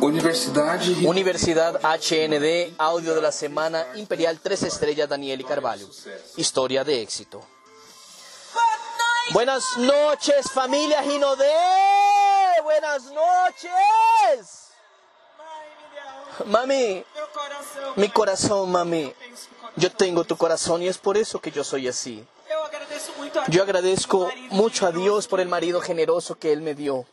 Universidad Universidad HND, audio de la semana, Imperial 3 estrellas, Daniel y Carvalho. Historia de éxito. Buenas noches, familia Ginodé. Buenas noches. Mami, mi corazón, mami. Yo tengo tu corazón y es por eso que yo soy así. Yo agradezco mucho a Dios por el marido generoso que Él me dio,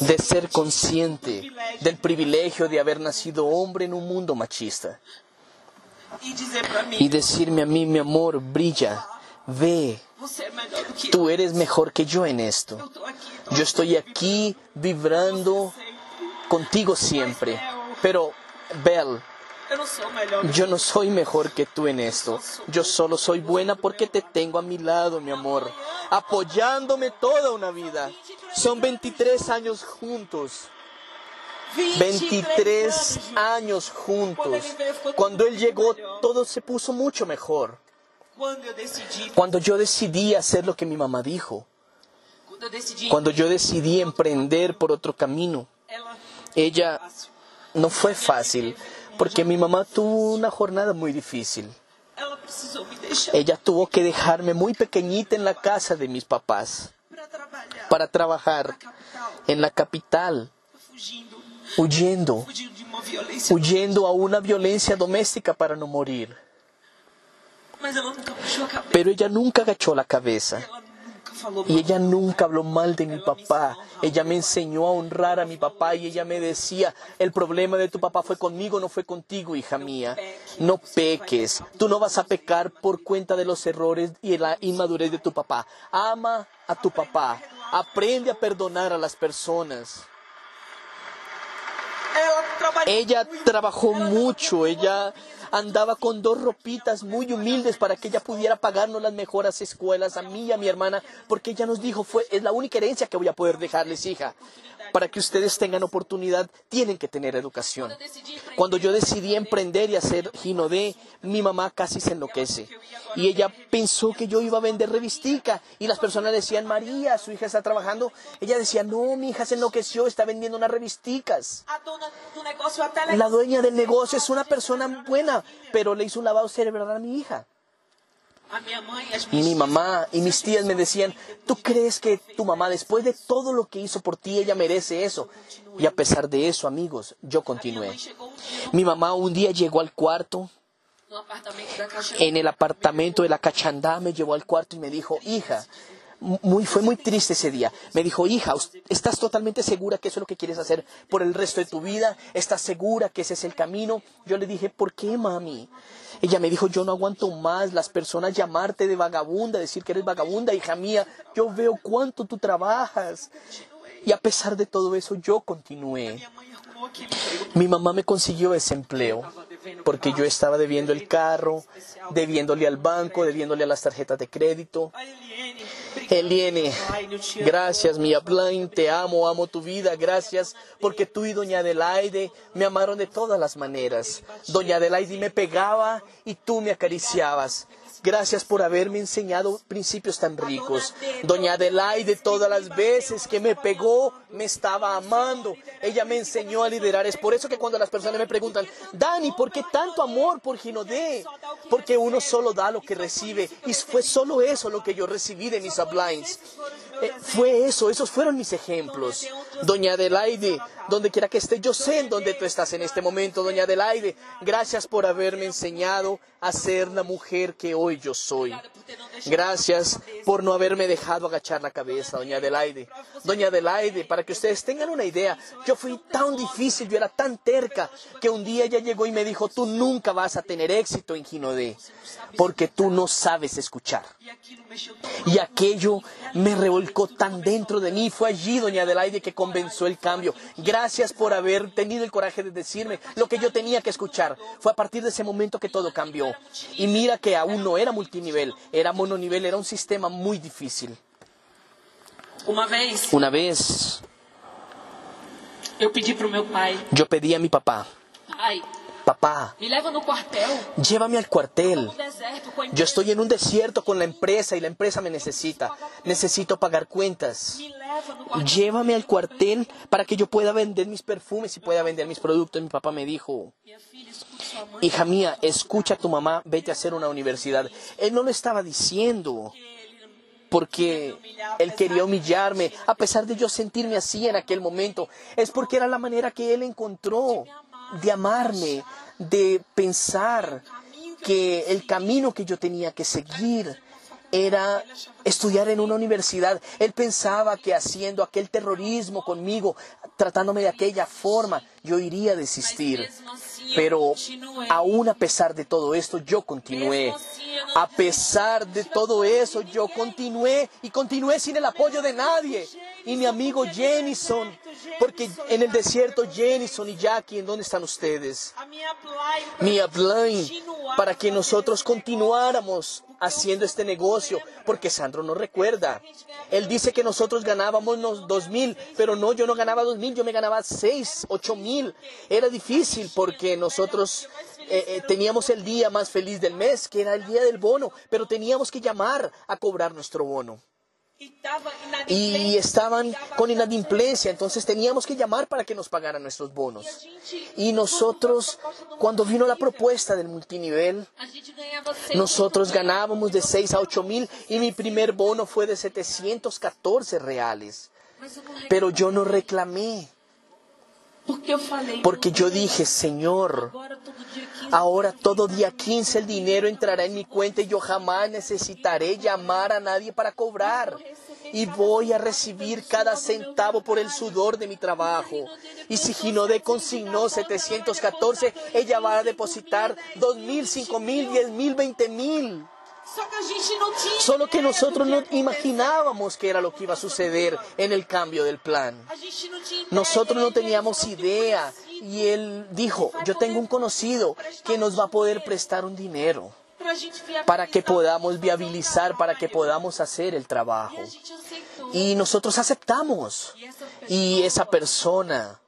de ser consciente del privilegio de haber nacido hombre en un mundo machista. y decirme a mí, mi amor, brilla, ve, tú eres mejor que yo en esto. Yo estoy aquí vibrando contigo siempre. Pero, Belle, Yo no soy mejor que tú en esto. Yo solo soy buena porque te tengo a mi lado, mi amor, apoyándome toda una vida. Son 23 años juntos. 23 años juntos. Cuando él llegó, todo se puso mucho mejor. Cuando yo decidí hacer lo que mi mamá dijo, cuando yo decidí emprender por otro camino, ella no fue fácil, porque mi mamá tuvo una jornada muy difícil. Ella tuvo que dejarme muy pequeñita en la casa de mis papás para trabajar en la capital, huyendo, huyendo a una violencia doméstica para no morir. Pero ella nunca agachó la cabeza. Y ella nunca habló mal de mi papá. Ella me enseñó a honrar a mi papá y ella me decía, el problema de tu papá fue conmigo, no fue contigo, hija mía. No peques. Tú no vas a pecar por cuenta de los errores y la inmadurez de tu papá. Ama a tu papá. Aprende a perdonar a las personas. Ella trabajó mucho, ella andaba con dos ropitas muy humildes para que ella pudiera pagarnos las mejores escuelas a mí y a mi hermana, porque ella nos dijo, fue, es la única herencia que voy a poder dejarles, hija. Para que ustedes tengan oportunidad, tienen que tener educación. Cuando yo decidí emprender y hacer Ginodé, mi mamá casi se enloquece. Y ella pensó que yo iba a vender revistica. Y las personas decían, María, su hija está trabajando. Ella decía, no, mi hija se enloqueció, está vendiendo unas revisticas. La dueña del negocio es una persona buena, pero le hizo un lavado cerebral a mi hija. Mi mamá y mis tías me decían, ¿tú crees que tu mamá, después de todo lo que hizo por ti, ella merece eso? Y a pesar de eso, amigos, yo continué. Mi mamá un día llegó al cuarto, en el apartamento de la cachandá, me llevó al cuarto y me dijo, hija, fue muy triste ese día. Me dijo, hija, ¿us- ¿estás totalmente segura que eso es lo que quieres hacer por el resto de tu vida? ¿Estás segura que ese es el camino? Yo le dije, ¿por qué, mami? Ella me dijo, yo no aguanto más las personas llamarte de vagabunda, decir que eres vagabunda, hija mía. Yo veo cuánto tú trabajas. Y a pesar de todo eso, yo continué. Mi mamá me consiguió ese empleo porque yo estaba debiendo el carro, debiéndole al banco, debiéndole a las tarjetas de crédito. Eliene, gracias, mi Blaine, te amo, amo tu vida, gracias, porque tú y doña Adelaide me amaron de todas las maneras. Doña Adelaide me pegaba y tú me acariciabas. Gracias por haberme enseñado principios tan ricos. Doña Adelaide todas las veces que me pegó me estaba amando. Ella me enseñó a liderar. Es por eso que cuando las personas me preguntan, Dani, ¿por qué tanto amor por Ginodé? Porque uno solo da lo que recibe. Y fue solo eso lo que yo recibí de mis uplines. Eh, fue eso, esos fueron mis ejemplos. Doña Adelaide, donde quiera que esté, yo sé en dónde tú estás en este momento, doña Adelaide. Gracias por haberme enseñado a ser la mujer que hoy yo soy. Gracias por no haberme dejado agachar la cabeza, doña Adelaide. Doña Adelaide, para que ustedes tengan una idea, yo fui tan difícil, yo era tan terca, que un día ella llegó y me dijo, tú nunca vas a tener éxito en Ginodé, porque tú no sabes escuchar. Y aquello me revolcó tan dentro de mí. Fue allí, doña Adelaide, que comenzó el cambio. Gracias por haber tenido el coraje de decirme lo que yo tenía que escuchar. Fue a partir de ese momento que todo cambió. Y mira que aún no era multinivel, era mononivel, era un sistema muy difícil. Uma vez, Una vez yo pedí a mi papá, pai, papá, llévame al cuartel. Yo estoy en un desierto con la empresa y la empresa me necesita. Necesito pagar cuentas. Llévame al cuartel para que yo pueda vender mis perfumes y pueda vender mis productos. Mi papá me dijo, hija mía, escucha a tu mamá, vete a hacer una universidad. Él no lo estaba diciendo porque él quería humillarme, a pesar de yo sentirme así en aquel momento. Es porque era la manera que él encontró de amarme, de pensar que el camino que yo tenía que seguir era estudiar en una universidad. Él pensaba que haciendo aquel terrorismo conmigo, tratándome de aquella forma, yo iría a desistir. Pero aún a pesar de todo esto, yo continué. A pesar de todo eso, yo continué y continué sin el apoyo de nadie. Y mi amigo Jenison, porque en el desierto Jenison y Jackie, ¿en dónde están ustedes? Mi upline, para que nosotros continuáramos haciendo este negocio, porque Sandro no recuerda. Él dice que nosotros ganábamos dos mil, pero no, yo no ganaba dos mil, yo me ganaba seis, ocho mil. Era difícil porque nosotros eh, eh, teníamos el día más feliz del mes, que era el día del bono, pero teníamos que llamar a cobrar nuestro bono. Y estaban con inadimplencia, entonces teníamos que llamar para que nos pagaran nuestros bonos. Y nosotros, cuando vino la propuesta del multinivel, nosotros ganábamos de 6 a 8 mil y mi primer bono fue de 714 reales. Reclamei. Pero yo no reclamé, porque yo dije, Señor, ahora todo día 15 el dinero entrará en mi cuenta y yo jamás necesitaré llamar a nadie para cobrar. Y voy a recibir cada centavo por el sudor de mi trabajo. Y si Ginodé consignó 714, ella va a depositar 2.000, 5.000, 10.000, 20.000. Solo que nosotros no imaginábamos que era lo que iba a suceder en el cambio del plan. Nosotros no teníamos idea y él dijo, yo tengo un conocido que nos va a poder prestar un dinero para que podamos viabilizar, para que podamos hacer el trabajo. Y nosotros aceptamos. Y esa persona,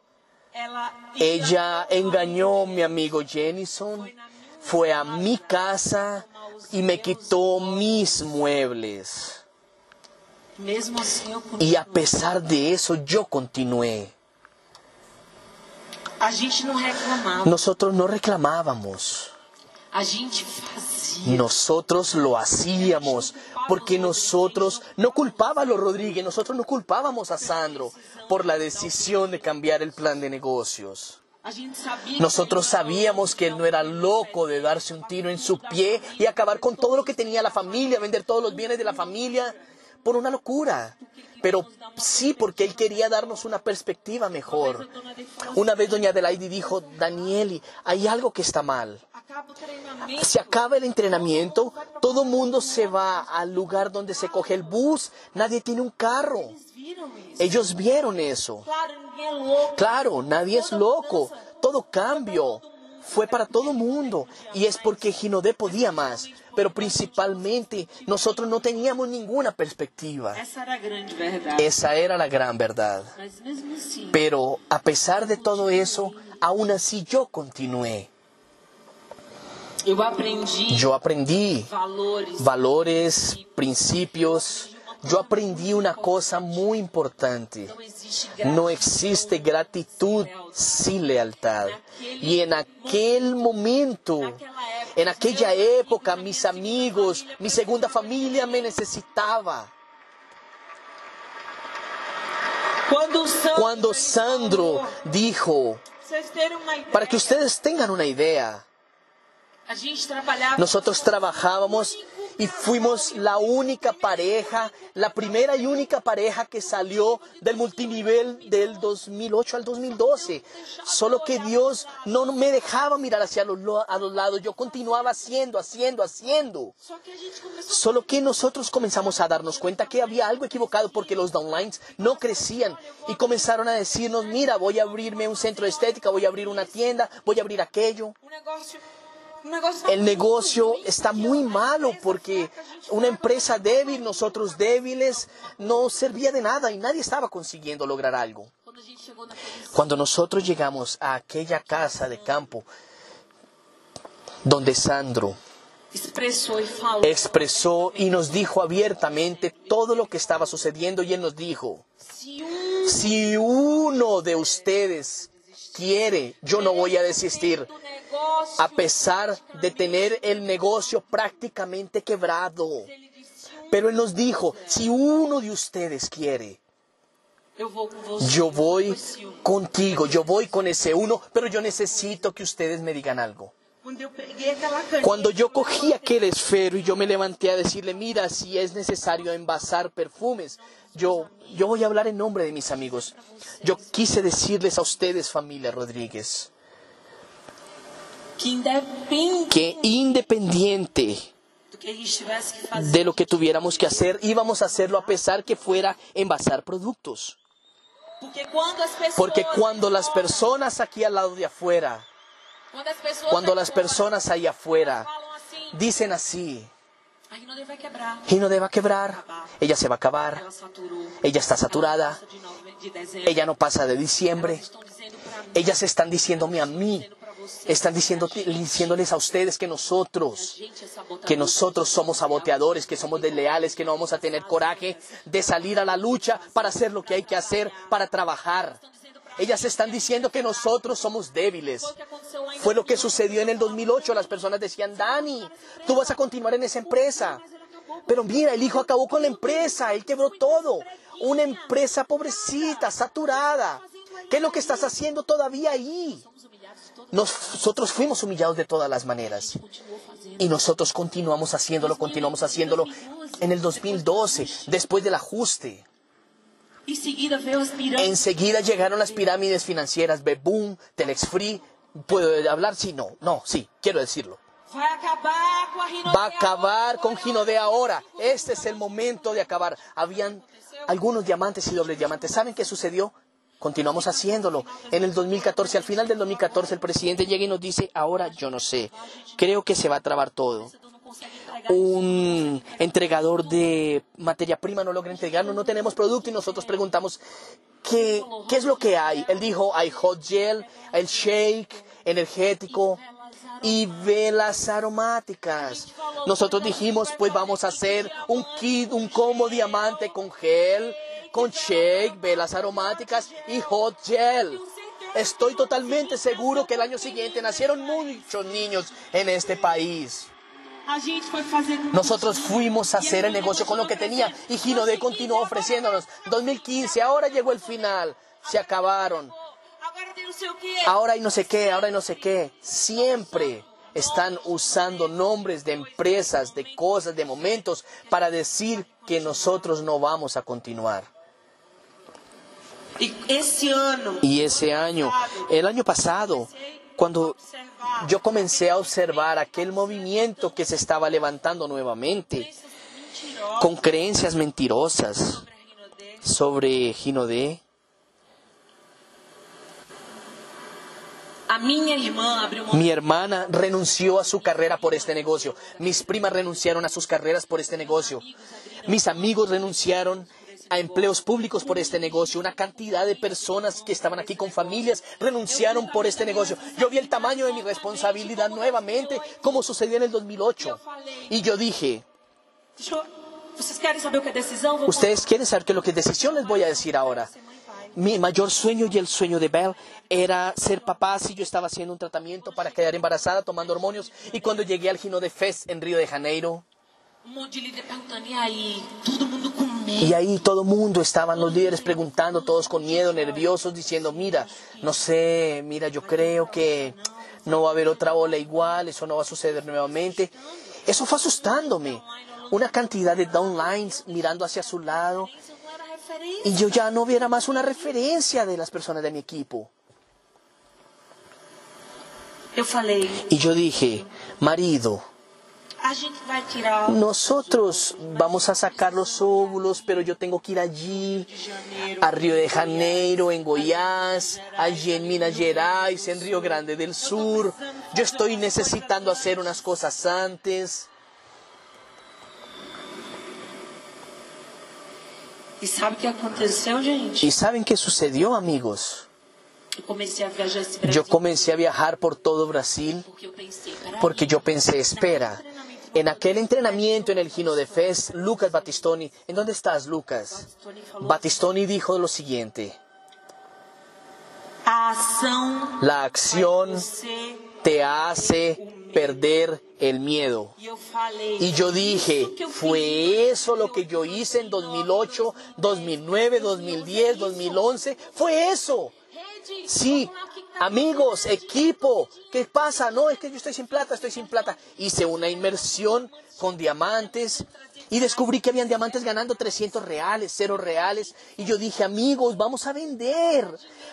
ella engañó a mi amigo Jenison, fue a mi casa y me quitó mis muebles. Y a pesar de eso yo continué. Nosotros no reclamábamos, A gente fazia. nosotros lo hacíamos, porque nosotros no culpábamos a Rodríguez, nosotros no culpábamos a Sandro por la decisión de cambiar el plan de negocios. Nosotros sabíamos que él no era loco de darse un tiro en su pie y acabar con todo lo que tenía la familia, vender todos los bienes de la familia por una locura. Pero sí porque él quería darnos una perspectiva mejor. Una vez doña Adelaide dijo, Danieli, hay algo que está mal. Se acaba el entrenamiento, todo mundo se va al lugar donde se coge el bus, nadie tiene un carro. Ellos vieron eso. Claro, nadie es loco. Todo cambio fue para todo mundo. Y es porque Ginodé podía más. Pero principalmente nosotros no teníamos ninguna perspectiva. Esa era la gran verdad. Pero a pesar de todo eso, aún así yo continué. Yo aprendí valores, principios. Yo aprendí una cosa muy importante. No existe gratitud sin lealtad. Y en aquel momento, en aquella época, mis amigos, mi segunda familia me necesitaba. Cuando Sandro dijo, para que ustedes tengan una idea, nosotros trabajábamos y fuimos la única pareja, la primera y única pareja que salió del multinivel del 2008 al 2012. Solo que Dios no me dejaba mirar hacia los, lo- a los lados, yo continuaba haciendo, haciendo, haciendo. Solo que nosotros comenzamos a darnos cuenta que había algo equivocado porque los downlines no crecían y comenzaron a decirnos, mira, voy a abrirme un centro de estética, voy a abrir una tienda, voy a abrir aquello. El negocio está muy malo porque una empresa débil, nosotros débiles, no servía de nada y nadie estaba consiguiendo lograr algo. Cuando nosotros llegamos a aquella casa de campo, donde Sandro expresó y nos dijo abiertamente todo lo que estaba sucediendo y él nos dijo, si uno de ustedes quiere, yo no voy a desistir, a pesar de tener el negocio prácticamente quebrado. Pero él nos dijo, si uno de ustedes quiere, yo voy contigo, yo voy con ese uno, pero yo necesito que ustedes me digan algo. Cuando yo cogí aquel esfero y yo me levanté a decirle, mira, si es necesario envasar perfumes, yo, yo voy a hablar en nombre de mis amigos. Yo quise decirles a ustedes, familia Rodríguez, que independiente de lo que tuviéramos que hacer, íbamos a hacerlo a pesar que fuera envasar productos. porque cuando las personas aquí al lado de afuera, cuando las personas ahí afuera dicen así. Gino va a quebrar, ella se va a acabar, ella está saturada, ella no pasa de diciembre, ellas están diciéndome a mí, están diciendo, diciéndoles a ustedes que nosotros, que nosotros somos saboteadores, que somos desleales, que no vamos a tener coraje de salir a la lucha para hacer lo que hay que hacer, para trabajar. Ellas están diciendo que nosotros somos débiles. Fue lo que 2008. sucedió en el 2008. Las personas decían, Dani, tú vas a continuar en esa empresa. Pero mira, el hijo acabó con la empresa, él quebró todo. Una empresa pobrecita, saturada. ¿Qué es lo que estás haciendo todavía ahí? Nosotros fuimos humillados de todas las maneras. Y nosotros continuamos haciéndolo, continuamos haciéndolo en el 2012, después del ajuste. Enseguida llegaron las pirámides financieras, Beboom, Telex Free. ¿Puedo hablar? Sí, no, no, sí, quiero decirlo. Va a acabar con Ginodé ahora. Este es el momento de acabar. Habían algunos diamantes y dobles diamantes. ¿Saben qué sucedió? Continuamos haciéndolo. En el 2014, al final del 2014, el presidente llega y nos dice, ahora yo no sé, creo que se va a trabar todo. Un entregador de materia prima no logra entregarnos, no tenemos producto y nosotros preguntamos, ¿qué, qué es lo que hay? Él dijo, hay hot gel, el shake, energético y velas aromáticas. Nosotros dijimos, pues vamos a hacer un kit, un combo diamante con gel, con shake, velas aromáticas y hot gel. Estoy totalmente seguro que el año siguiente nacieron muchos niños en este país. Nosotros fuimos a hacer el negocio con lo que tenía y Ginodé continuó ofreciéndonos. 2015, ahora llegó el final, se acabaron. Ahora hay no sé qué, ahora hay no sé qué. Siempre están usando nombres de empresas, de cosas, de momentos para decir que nosotros no vamos a continuar. Y ese año, el año pasado, cuando yo comencé a observar aquel movimiento que se estaba levantando nuevamente con creencias mentirosas sobre Ginodé, Mi hermana renunció a su carrera por este negocio. Mis primas renunciaron a sus carreras por este negocio. Mis amigos renunciaron a empleos públicos por este negocio. Una cantidad de personas que estaban aquí con familias renunciaron por este negocio. Yo vi el tamaño de mi responsabilidad nuevamente, como sucedió en el 2008. Y yo dije, ustedes quieren saber qué es lo que es decisión, les voy a decir ahora. Mi mayor sueño y el sueño de Belle era ser papá si yo estaba haciendo un tratamiento para quedar embarazada tomando hormonios y cuando llegué al Gino de Fest en Río de Janeiro Y ahí todo el mundo estaban los líderes preguntando todos con miedo, nerviosos diciendo, mira, no sé, mira, yo creo que no va a haber otra ola igual, eso no va a suceder nuevamente. Eso fue asustándome. Una cantidad de downlines mirando hacia su lado y yo ya no viera más una referencia de las personas de mi equipo. Y yo dije, marido, nosotros vamos a sacar los óvulos, pero yo tengo que ir allí, a Río de Janeiro, en Goiás, allí en Minas Gerais, en Río Grande del Sur. Yo estoy necesitando hacer unas cosas antes. ¿Y saben qué sucedió, amigos? Yo comencé a viajar por todo Brasil porque yo pensé, espera, en aquel entrenamiento en el Gino de Fez, Lucas Battistoni, ¿en dónde estás, Lucas? Battistoni dijo lo siguiente, la acción te hace perder el miedo. Y yo dije, ¿fue eso lo que yo hice en 2008, 2009, 2010, 2011? ¿Fue eso? Sí, amigos, equipo, ¿qué pasa? No, es que yo estoy sin plata, estoy sin plata. Hice una inmersión con diamantes y descubrí que habían diamantes ganando 300 reales, 0 reales. Y yo dije, amigos, vamos a vender.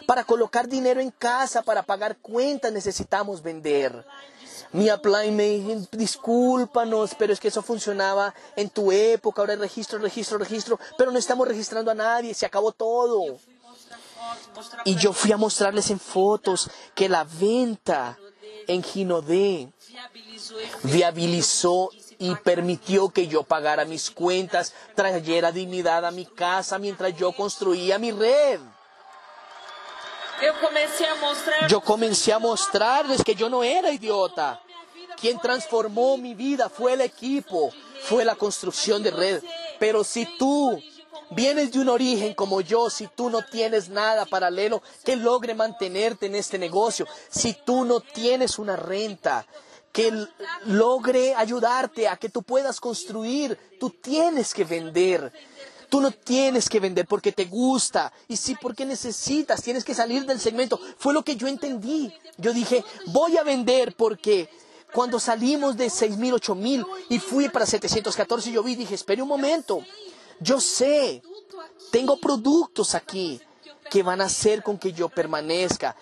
Para colocar dinero en casa, para pagar cuentas, necesitamos vender. Mi upline me dijo, discúlpanos, pero es que eso funcionaba en tu época, ahora registro, registro, registro, pero no estamos registrando a nadie, se acabó todo. Y yo fui a mostrarles en fotos que la venta en Ginodé viabilizó y permitió que yo pagara mis cuentas, trayera dignidad a mi casa mientras yo construía mi red. Yo comencé a mostrarles que yo no era idiota. Quien transformó mi vida fue el equipo, fue la construcción de red. Pero si tú vienes de un origen como yo, si tú no tienes nada paralelo que logre mantenerte en este negocio, si tú no tienes una renta que logre ayudarte a que tú puedas construir, tú tienes que vender. Tú no tienes que vender porque te gusta y sí porque necesitas, tienes que salir del segmento. Fue lo que yo entendí. Yo dije, voy a vender porque cuando salimos de 6 mil, 8 mil y fui para 714, yo vi dije, espere un momento, yo sé, tengo productos aquí que van a hacer con que yo permanezca.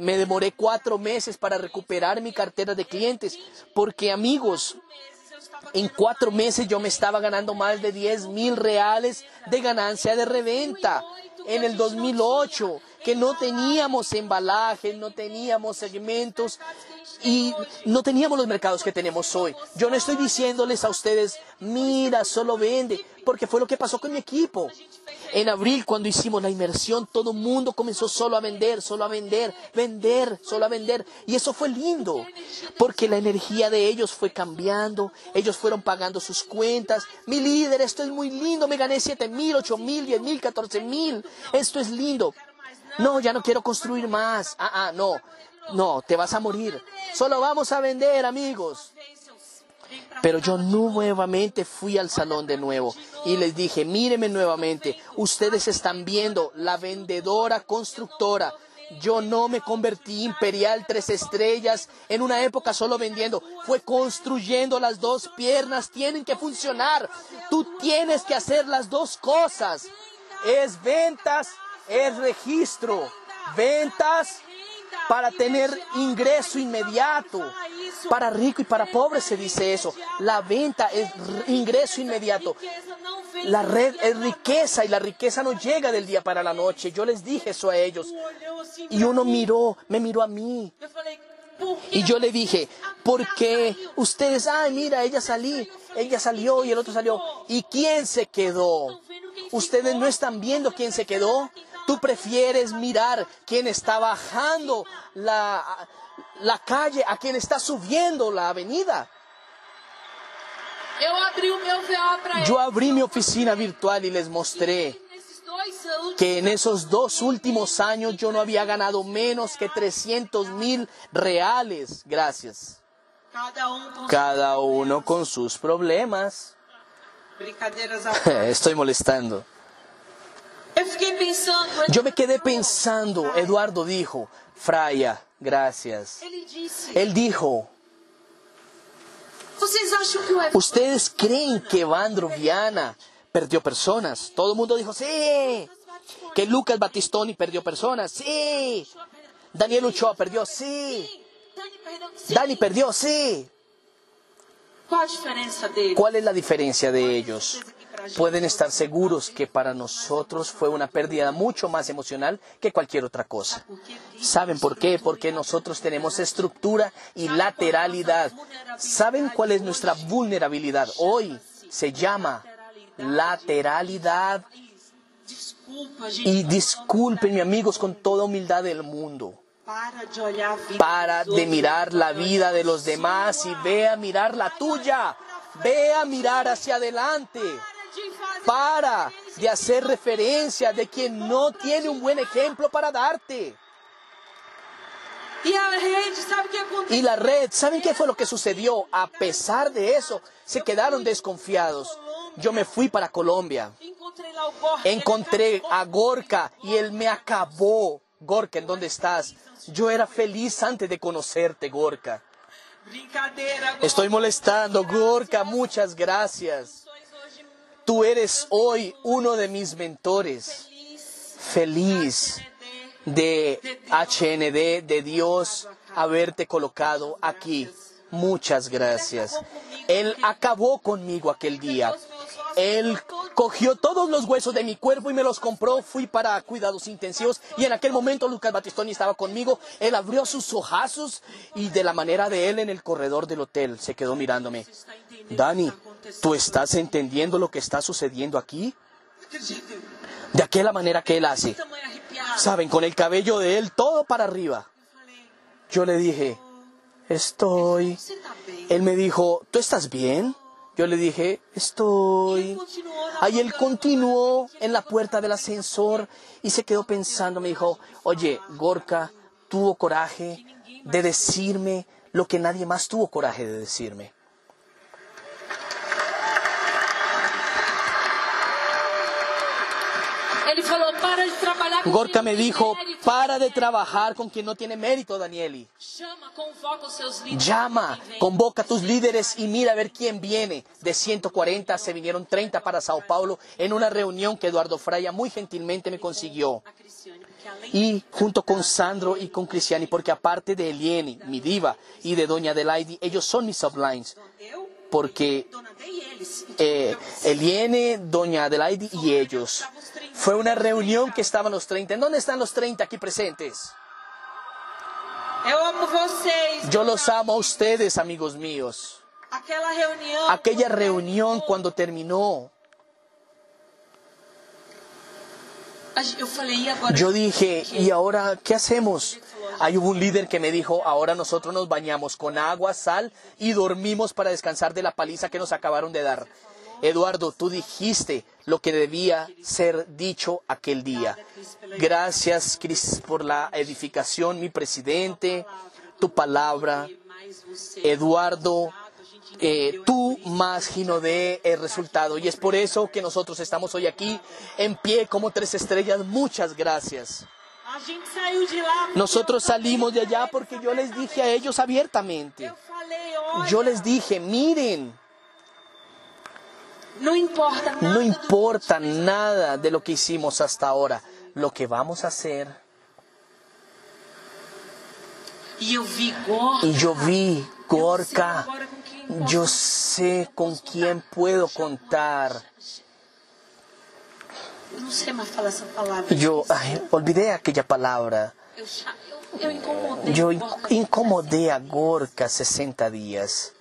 Me demoré cuatro meses para recuperar mi cartera de clientes porque amigos, en cuatro meses yo me estaba ganando más de 10 mil reales de ganancia de reventa. En el 2008, que no teníamos embalajes, no teníamos segmentos y no teníamos los mercados que tenemos hoy. Yo no estoy diciéndoles a ustedes, mira, solo vende, porque fue lo que pasó con mi equipo. En abril, cuando hicimos la inmersión, todo el mundo comenzó solo a vender, solo a vender, vender, solo a vender. Y eso fue lindo, porque la energía de ellos fue cambiando, ellos fueron pagando sus cuentas. Mi líder, esto es muy lindo, me gané 7 mil, 8 mil, 10 mil, 14 mil. Esto es lindo. No, ya no quiero construir más. Ah, ah, no. No, te vas a morir. Solo vamos a vender, amigos. Pero yo nuevamente fui al salón de nuevo y les dije, míreme nuevamente, ustedes están viendo la vendedora constructora. Yo no me convertí imperial tres estrellas en una época solo vendiendo, fue construyendo las dos piernas, tienen que funcionar. Tú tienes que hacer las dos cosas. Es ventas, es registro. Ventas para tener ingreso inmediato. Para rico y para pobre se dice eso. La venta es ingreso inmediato. La red es riqueza y la riqueza no llega del día para la noche. Yo les dije eso a ellos. Y uno miró, me miró a mí. Y yo le dije, porque ustedes, ay, mira, ella salí, ella salió y el otro salió. ¿Y quién se quedó? Ustedes no están viendo quién se quedó. Tú prefieres mirar quién está bajando la, la calle a quien está subiendo la avenida. Yo abrí mi oficina virtual y les mostré que en esos dos últimos años yo no había ganado menos que 300 mil reales. Gracias. cada um uno con sus problemas. Estoy molestando. Yo me quedé pensando, Eduardo dijo, Fraya, gracias. Él dijo, ¿ustedes creen que Evandro Viana perdió personas? Todo el mundo dijo, sí. Que Lucas Battistoni perdió personas, sí. Daniel Ochoa perdió, sí. Dani perdió, sí. ¿Cuál es la diferencia de ellos? Pueden estar seguros que para nosotros fue una pérdida mucho más emocional que cualquier otra cosa. ¿Saben por qué? Porque nosotros tenemos estructura y lateralidad. ¿Saben cuál es nuestra vulnerabilidad? Hoy se llama lateralidad. Y discúlpenme amigos con toda humildad del mundo. Para de mirar la vida de los demás y ve a mirar la tuya. Ve a mirar hacia adelante. Para de hacer referencia de quien no tiene un buen ejemplo para darte. Y la red, ¿saben qué fue lo que sucedió? A pesar de eso, se quedaron desconfiados. Yo me fui para Colombia. Encontré a Gorka y él me acabó. Gorka, ¿en dónde estás? Yo era feliz antes de conocerte, Gorka. Estoy molestando, Gorka, muchas gracias. Tú eres hoy uno de mis mentores. feliz. De HND, de Dios, haberte colocado aquí. Muchas gracias. Él acabó conmigo aquel día. Él cogió todos los huesos de mi cuerpo y me los compró. Fui para cuidados intensivos y en aquel momento Lucas Batistoni estaba conmigo. Él abrió sus ojazos y de la manera de él en el corredor del hotel se quedó mirándome. Dani, ¿tú estás entendiendo lo que está sucediendo aquí? De aquella manera que él hace. Saben, con el cabello de él todo para arriba. Yo le dije, estoy. Él me dijo, ¿tú estás bien? Yo le dije, estoy. Ahí él continuó en la puerta del ascensor y se quedó pensando, me dijo, oye, Gorka tuvo coraje de decirme lo que nadie más tuvo coraje de decirme. Gorka me dijo, para de trabajar con quien no tiene mérito, Danieli. Llama, convoca a tus líderes y mira a ver quién viene. De 140 se vinieron 30 para Sao Paulo en una reunión que Eduardo Fraya muy gentilmente me consiguió. Y junto con Sandro y con Cristiani, porque aparte de Elieni, mi diva, y de Doña Adelaide, ellos son mis sublines. Porque eh, Eliene, Doña Adelaide y ellos. Fue una reunión que estaban los 30. ¿En dónde están los 30 aquí presentes? Yo los amo a ustedes, amigos míos. Aquella reunión cuando terminó, yo dije, ¿y ahora qué hacemos? Ahí hubo un líder que me dijo, ahora nosotros nos bañamos con agua, sal y dormimos para descansar de la paliza que nos acabaron de dar. Eduardo, tú dijiste lo que debía ser dicho aquel día. Gracias, Cris, por la edificación, mi presidente, tu palabra. Eduardo, eh, tú más Ginodé el resultado. Y es por eso que nosotros estamos hoy aquí en pie como tres estrellas. Muchas gracias. Nosotros salimos de allá porque yo les dije a ellos abiertamente. Yo les dije, miren, Não importa nada. no importa nada de lo que hicimos hasta ahora. Lo que vamos a hacer. Eu vi Gorka. Y yo vi, Gorka, yo sé con quién puedo contar. Yo ay, olvidé aquella palabra. Yo incomodé a Gorka 60 días.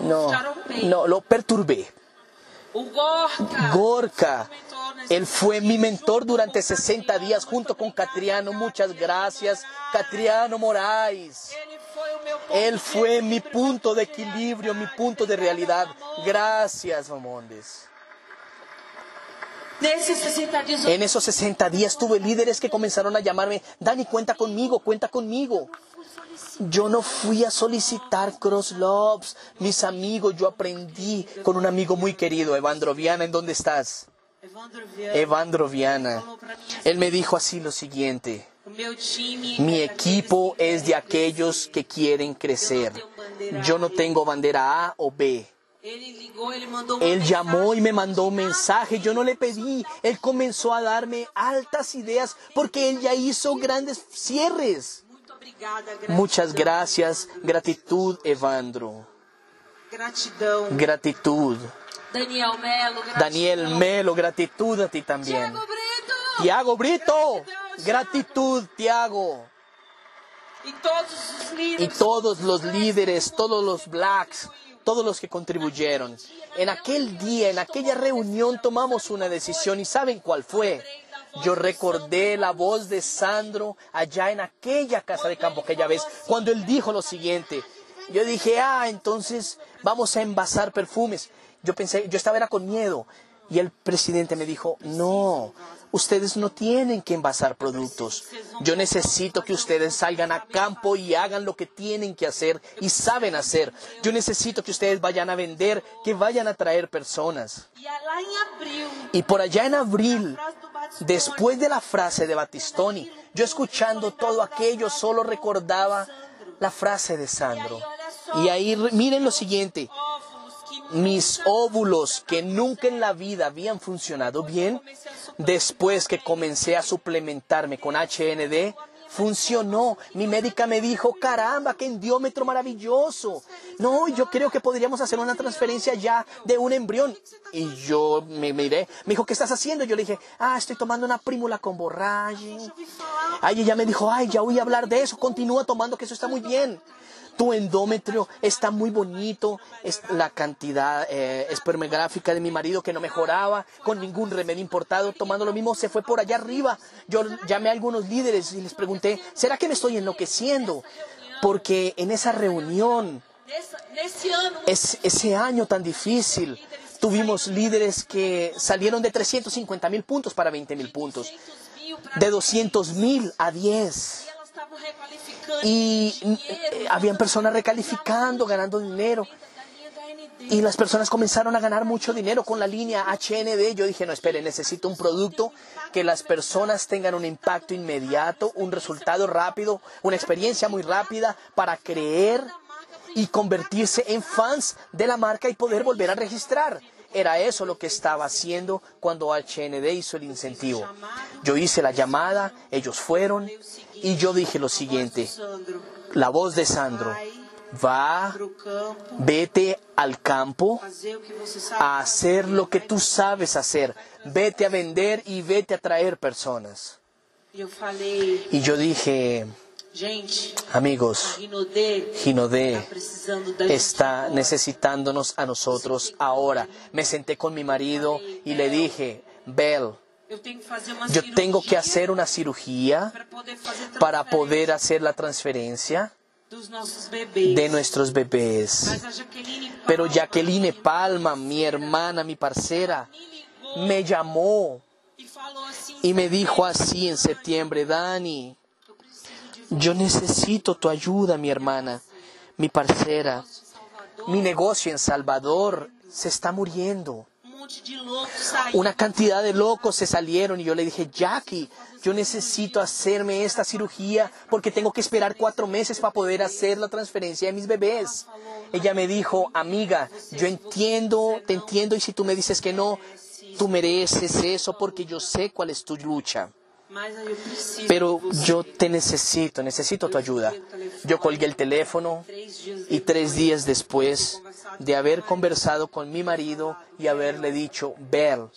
No, no, lo perturbé. Gorka. Él fue mi mentor durante 60 días junto con Catriano. Muchas gracias, Catriano Moraes. Él fue mi punto de equilibrio, mi punto de realidad. Gracias, Mamondes. Nesses 60 dias eu En esos 60 días tuve líderes que comenzaron a llamarme, Dani, cuenta conmigo, cuenta conmigo. Yo no fui a solicitar cross lobs, mis amigos, yo aprendí con un amigo muy querido, Evandro Viana, ¿en dónde estás? Evandro Viana. Él me dijo así lo siguiente, mi equipo es de aquellos que quieren crecer. Yo no tengo bandera A o B. Él llamó y me mandó un mensaje, yo no le pedí, él comenzó a darme altas ideas porque él ya hizo grandes cierres. Muchas gracias, gratitud Evandro, gratitud. Daniel Melo, gratidão. Daniel Melo, gratitud a ti también. Tiago Brito, gratitud Tiago. Y todos los líderes, todos los blacks, todos los que contribuyeron. En aquel día, en aquella reunión, tomamos una decisión y ¿saben cuál fue? Yo recordé la voz de Sandro allá en aquella casa de campo aquella vez, cuando él dijo lo siguiente. Yo dije, ah, entonces vamos a envasar perfumes. Yo pensé, yo estaba era con miedo. Y el presidente me dijo, no, ustedes no tienen que envasar productos. Yo necesito que ustedes salgan a campo y hagan lo que tienen que hacer y saben hacer. Yo necesito que ustedes vayan a vender, que vayan a traer personas. Y por allá en abril, después de la frase de Batistoni, yo escuchando todo aquello solo recordaba la frase de Sandro. Y ahí re- miren lo siguiente, mis óvulos que nunca en la vida habían funcionado bien, después que comencé a suplementarme con HND, funcionó. Mi médica me dijo, caramba, qué endiómetro maravilloso. No, yo creo que podríamos hacer una transferencia ya de un embrión. Y yo me miré, me dijo, ¿qué estás haciendo? Yo le dije, ah, estoy tomando una prímula con borraje. Ay, ella me dijo, ay, ya a hablar de eso, continúa tomando que eso está muy bien. Tu endómetrio está muy bonito, es la cantidad eh, espermográfica de mi marido que no mejoraba con ningún remedio importado, tomando lo mismo, se fue por allá arriba. Yo llamé a algunos líderes y les pregunté, ¿será que me estoy enloqueciendo? Porque en esa reunión, ese año tan difícil, tuvimos líderes que salieron de 350 mil puntos para 20 mil puntos, 200 mil para de 200 mil a 10. Y dinheiro, eh, habían personas recalificando, ganando dinero. Y las personas comenzaron a ganar mucho dinero con la línea HND. Yo dije, no, espere, necesito un producto que las personas tengan un impacto inmediato, un resultado rápido, una experiencia muy rápida para creer y convertirse en fans de la marca y poder volver a registrar. Era eso lo que estaba haciendo cuando HND hizo el incentivo. Yo hice la llamada, ellos fueron y yo dije lo siguiente, la voz de Sandro, va, vete al campo a hacer lo que tú sabes hacer, vete a vender y vete a traer personas. Y yo dije, amigos, Ginodé está necesitándonos a nosotros ahora. Me senté con mi marido y le dije, Bel, Eu tenho que fazer uma yo tengo que hacer una cirugía para poder hacer la transferencia de nuestros bebés. Pero Jacqueline Palma, mi hermana, mi parcera, me llamó e y me dijo así en septiembre, Dani, yo necesito tu ayuda, mi hermana, mi parcera. Mi negocio en Salvador se está muriendo. Una cantidad de locos se salieron y yo le dije, Jackie, yo necesito hacerme esta cirugía porque tengo que esperar cuatro meses para poder hacer la transferencia de mis bebés. Ella me dijo, amiga, yo entiendo, te entiendo y si tú me dices que no, tú mereces eso porque yo sé cuál es tu lucha. Pero de yo te necesito, necesito tu ayuda. Yo colgué el teléfono y tres días después de haber conversado con mi marido y haberle dicho, Bel,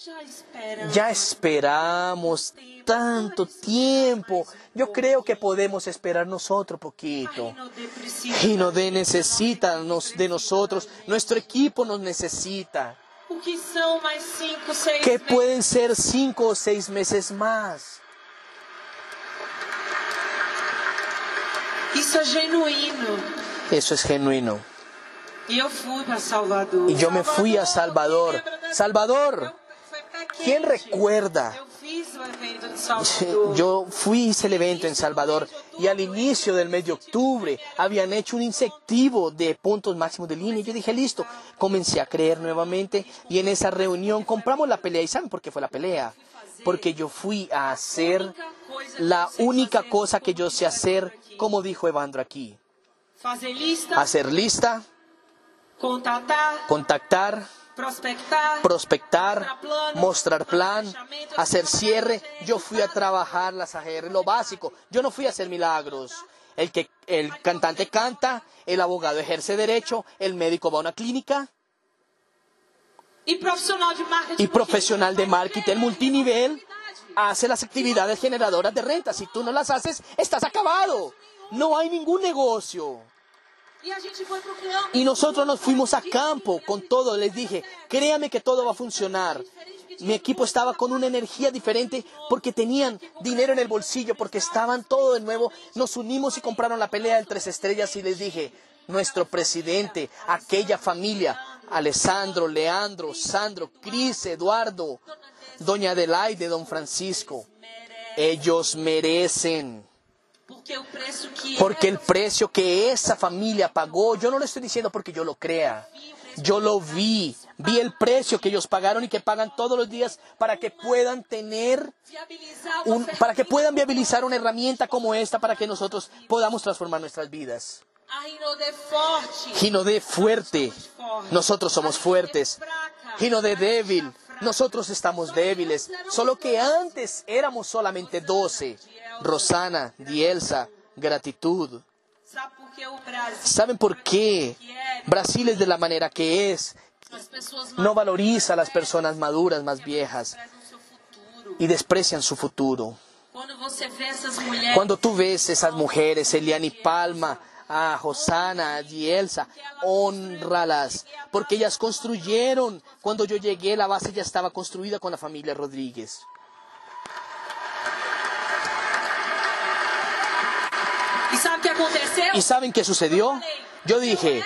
ya esperamos tanto tiempo. Yo creo que podemos esperarnos otro poquito. Precisa. Ginodé necesita de nosotros, nuestro equipo nos necesita. Que pueden ser cinco o seis meses más. Isso é genuíno. Eso es genuino. E eu fui para Salvador. Y yo me fui a Salvador. Salvador, ¿quién recuerda? Yo fui a ese evento en Salvador y al inicio del mes de octubre habían hecho un incentivo de puntos máximos de línea. Y yo dije, listo, comencé a creer nuevamente y en esa reunión compramos la pelea. ¿Y saben por qué fue la pelea? Porque yo fui a hacer la única cosa que yo sé hacer, como dijo Evandro aquí. Hacer lista, contactar, prospectar, prospectar, mostrar plan, hacer cierre. Yo fui a trabajar las AGR, lo básico. Yo no fui a hacer milagros. El que el cantante canta, el abogado ejerce derecho, el médico va a una clínica e profissional de marketing. y profesional de marketing multinivel hace las actividades generadoras de renta. Si tú no las haces, estás acabado. No hay ningún negocio. Y nosotros nos fuimos a campo con todo. Les dije, créame que todo va a funcionar. Mi equipo estaba con una energía diferente porque tenían dinero en el bolsillo, porque estaban todo de nuevo. Nos unimos y compraron la pelea del tres estrellas y les dije, nuestro presidente, aquella familia, Alessandro, Leandro, Sandro, Cris, Eduardo, Doña Adelaide, Don Francisco, ellos merecen. Porque el precio que esa familia pagó, yo no lo estoy diciendo porque yo lo crea. Yo lo vi, vi el precio que ellos pagaron y que pagan todos los días para que puedan tener, un, para que puedan viabilizar una herramienta como esta para que nosotros podamos transformar nuestras vidas. Gino de fuerte, nosotros somos fuertes. Gino de débil, nosotros estamos débiles. Solo que antes éramos solamente 12. Rosana, Dielsa, gratitud. ¿Saben por qué? Brasil es de la manera que es. No valoriza a las personas maduras, más viejas, y desprecian su futuro. Cuando tú ves esas mujeres, Eliani Palma, a Josana, a Dielsa, honralas, porque ellas construyeron. Cuando yo llegué, la base ya estaba construida con la familia Rodríguez. ¿Y saben qué sucedió? Yo dije,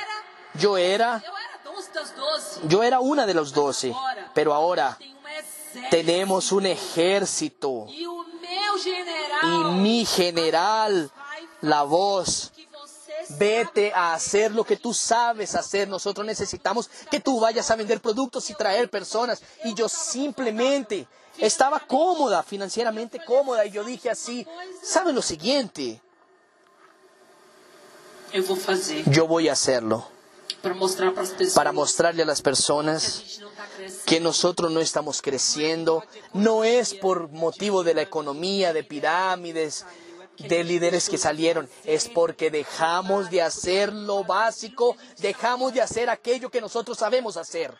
yo era, yo era una de los doce, pero ahora tenemos un ejército y mi general, la voz, Vete a hacer lo que tú sabes hacer. Nosotros necesitamos que tú vayas a vender productos y traer personas. Y yo simplemente estaba cómoda, financieramente cómoda. Y yo dije así, ¿saben lo siguiente? Yo voy a hacerlo para mostrarle a las personas que nosotros no estamos creciendo. No es por motivo de la economía, de pirámides, de líderes que salieron. Es porque dejamos de hacer lo básico, dejamos de hacer aquello que nosotros sabemos hacer.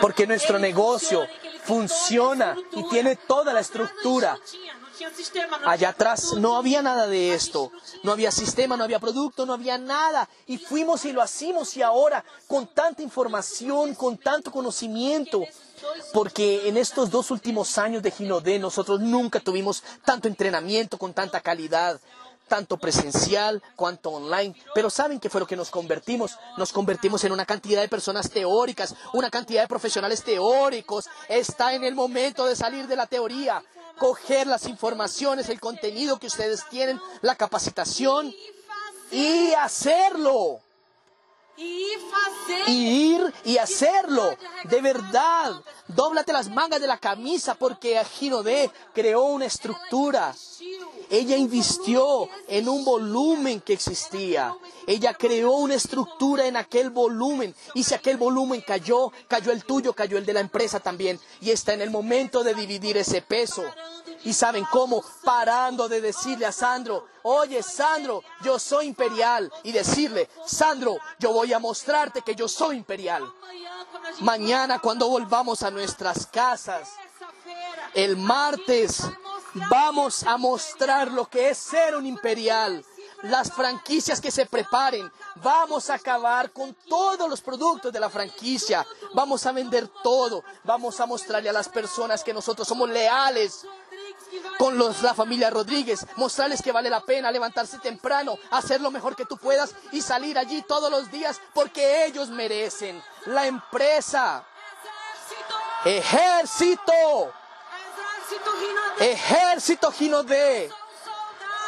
Porque nuestro negocio funciona, y tiene toda la estructura. Allá atrás no había nada de esto, no había sistema, no había producto, no había nada. Y fuimos y lo hacimos y ahora con tanta información, con tanto conocimiento, porque en estos dos últimos años de Ginodé nosotros nunca tuvimos tanto entrenamiento con tanta calidad, tanto presencial cuanto online. Pero ¿saben qué fue lo que nos convertimos? Nos convertimos en una cantidad de personas teóricas, una cantidad de profesionales teóricos. Está en el momento de salir de la teoría coger las informaciones, el contenido que ustedes tienen, la capacitación y hacerlo. Y ir y hacerlo. De verdad. Dóblate las mangas de la camisa porque Ginodé creó una estructura. Ella invistió en un volumen que existía. Ella creó una estructura en aquel volumen. Y si aquel volumen cayó, cayó el tuyo, cayó el de la empresa también. Y está en el momento de dividir ese peso. ¿Y saben cómo? Parando de decirle a Sandro, oye Sandro, yo soy imperial. Y decirle, Sandro, yo voy a mostrarte que yo soy imperial. Mañana cuando volvamos a nuestras casas, el martes, vamos a mostrar lo que es ser un imperial. Las franquicias que se preparen, vamos a acabar con todos los productos de la franquicia. Vamos a vender todo. Vamos a mostrarle a las personas que nosotros somos leales con los, la familia Rodríguez, mostrarles que vale la pena levantarse temprano, hacer lo mejor que tú puedas y salir allí todos los días porque ellos merecen. La empresa, ejército, ejército Ginodé.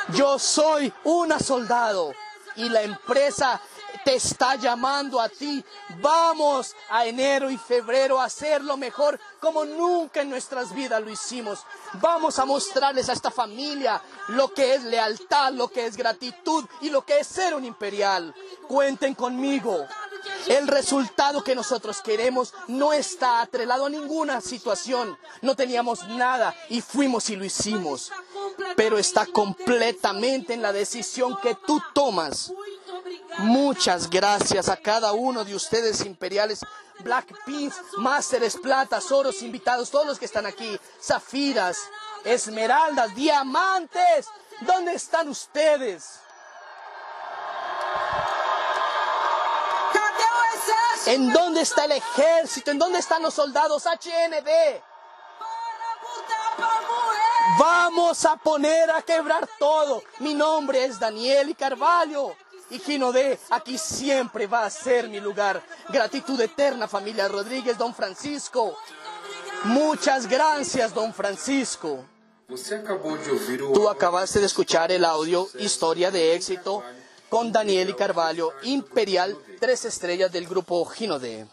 Yo soy una soldado y la empresa te está llamando a ti. Vamos a enero y febrero a hacerlo mejor como nunca en nuestras vidas lo hicimos. Vamos a mostrarles a esta familia lo que es lealtad, lo que es gratitud y lo que es ser un imperial. Cuenten conmigo. El resultado que nosotros queremos no está atrelado a ninguna situación. No teníamos nada y fuimos y lo hicimos. Pero está completamente en la decisión que tú tomas. Muchas gracias a cada uno de ustedes imperiales, Black Pins, Másteres, Platas, Oros, invitados, todos los que están aquí, Zafiras, Esmeraldas, Diamantes, ¿dónde están ustedes? ¿En dónde está el ejército? ¿En dónde están los soldados HNB? Vamos a poner a quebrar todo. Mi nombre es Daniel y Carvalho. Y Gino D, aquí siempre va a ser mi lugar. Gratitud eterna, familia Rodríguez, don Francisco. Muchas gracias, don Francisco. Tú acabaste de escuchar el audio Historia de éxito con Daniel y Carvalho, Imperial, tres estrellas del grupo Gino D.